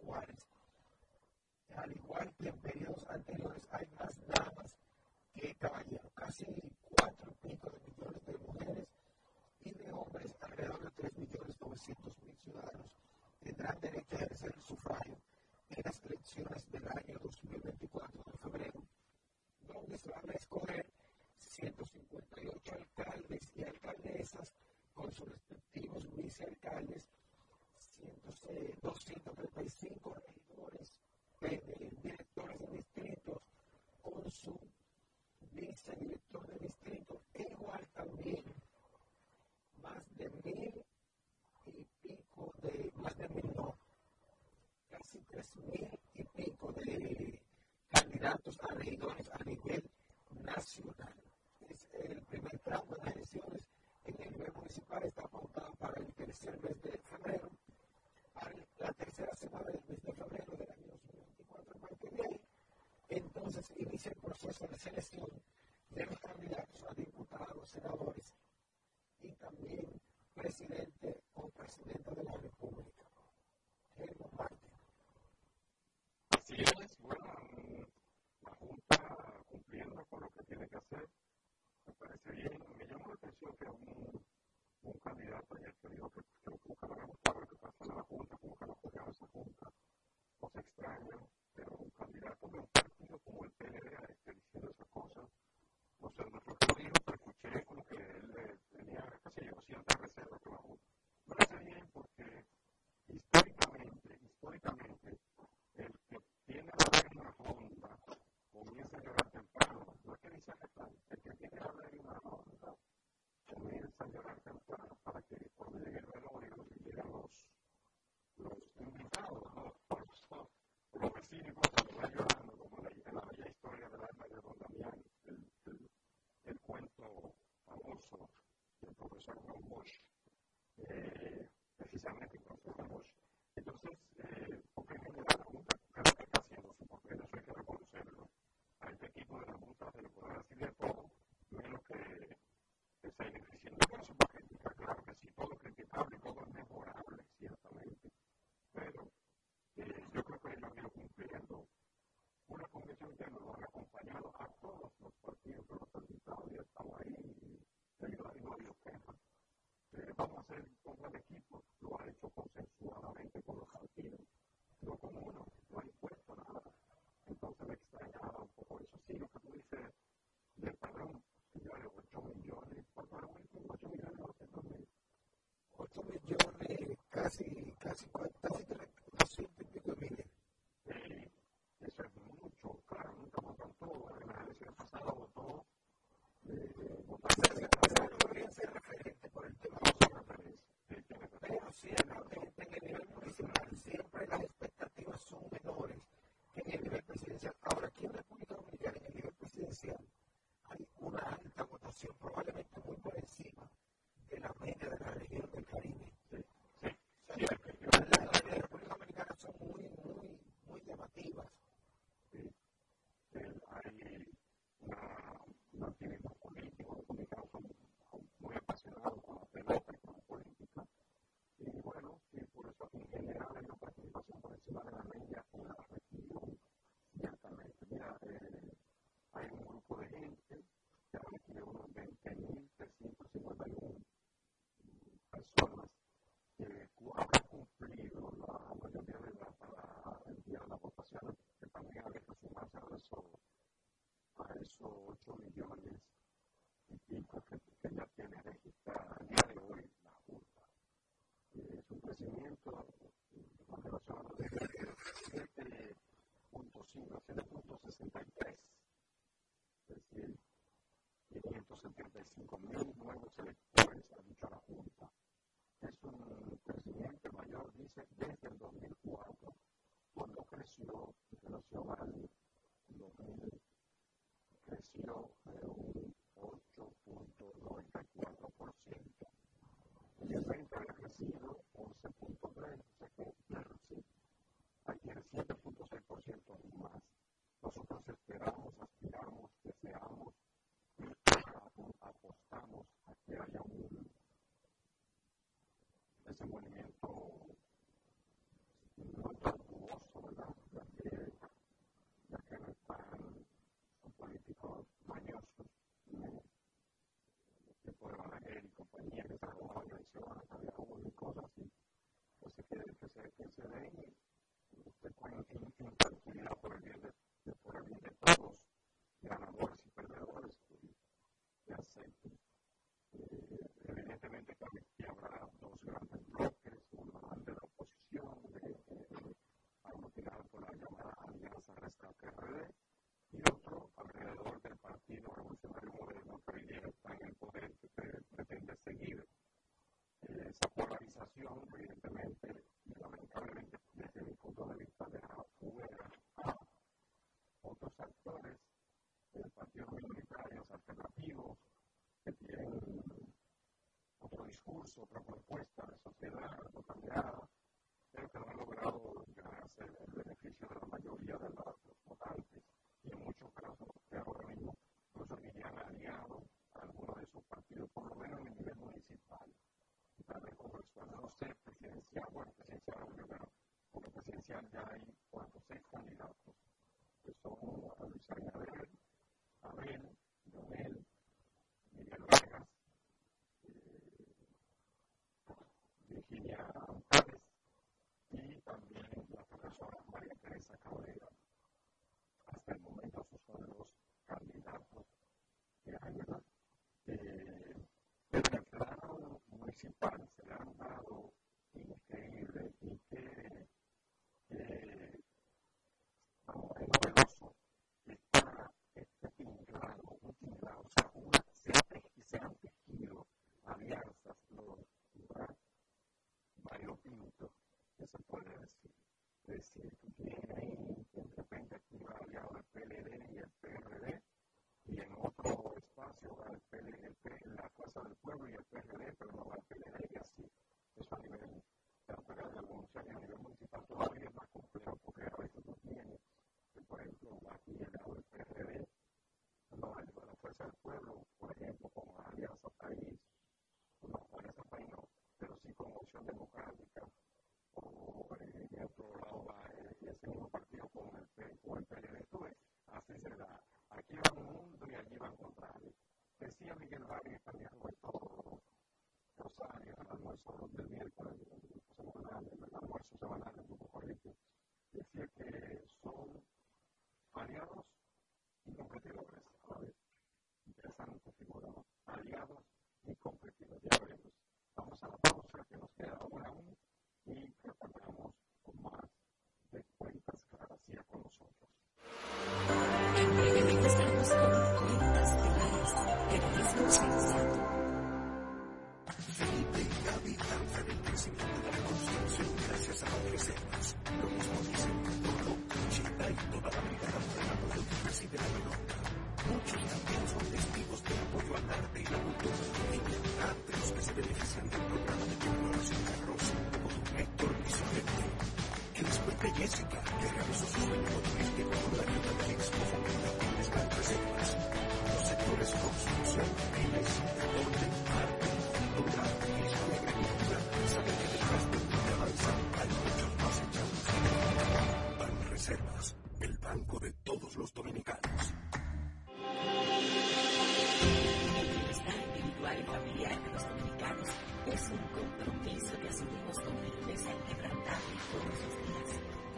casi mil y pico de candidatos a regidores a nivel nacional. Es el primer tramo de las elecciones en el nivel municipal está pautada para el tercer mes de febrero, la tercera semana del mes de febrero del año 2024, de entonces inicia el proceso de selección de los candidatos a diputados, senadores, 50 5.000 nuevos electores a dicha junta. Es un presidente mayor, dice, de Amen. otra propuesta. momento que se puede decir. Es decir, tú tienes ahí repente activado ya el PLD y el in our que que asumimos con firmeza inquebrantable todos los días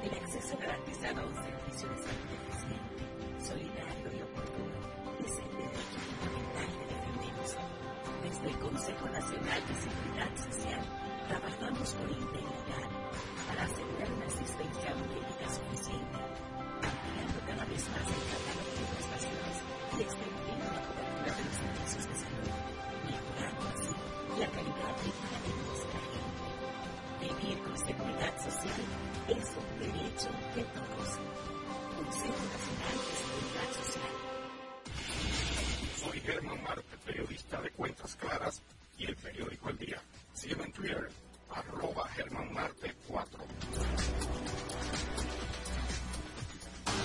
el acceso garantizado a un servicio de salud eficiente, solidario y oportuno es el derecho fundamental que defendemos. Desde el Consejo Nacional de Seguridad Soy Germán Marte, periodista de Cuentas Claras y el periódico El Día. Sígueme en Twitter, arroba Germán Marte 4.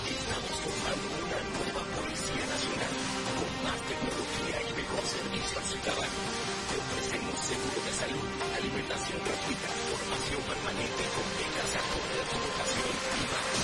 Estamos formando una nueva Policía Nacional con más tecnología y mejor servicio al ciudadano. Te ofrecemos seguro de salud, alimentación gratuita, formación permanente con becas acorde a tu vocación y más.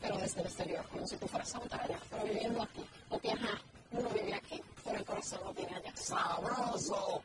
pero desde el exterior, como si tú fueras a pero viviendo aquí. No tienes uno vive aquí, pero el corazón lo tiene allá. ¡Sabroso!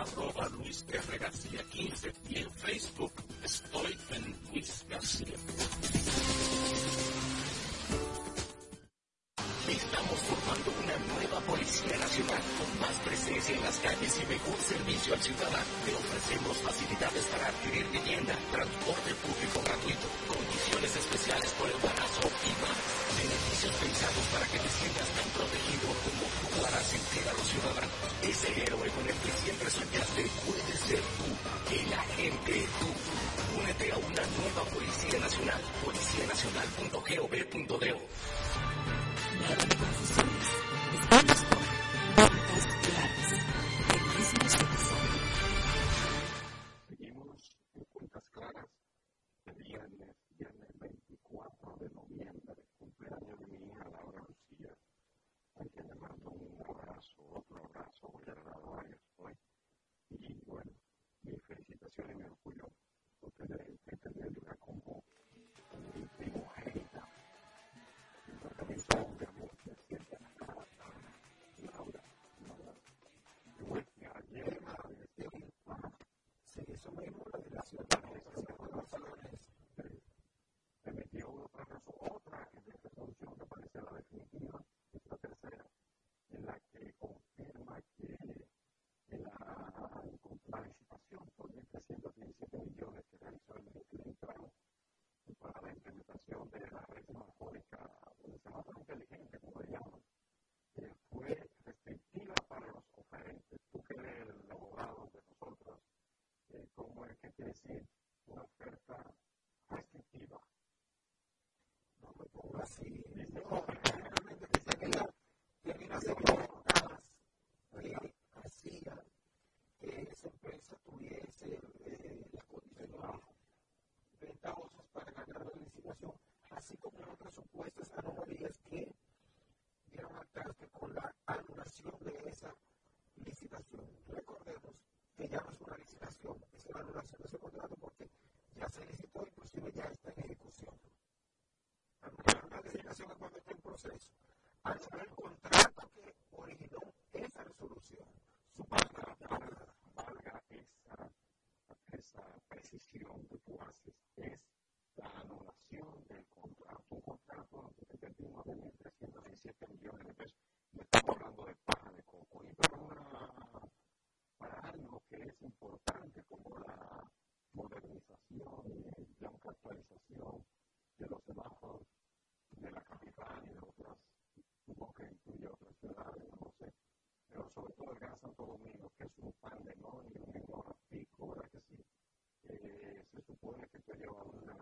Arroba Luiz Perregal. decir una oferta restrictiva. No me pongo así. things. I sobre todo el Gran que es un pandemonio, un pico, ¿verdad que sí? Eh, se supone que está llevando una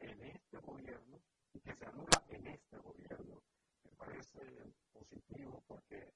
en este gobierno y que se anula en este gobierno. Me parece positivo porque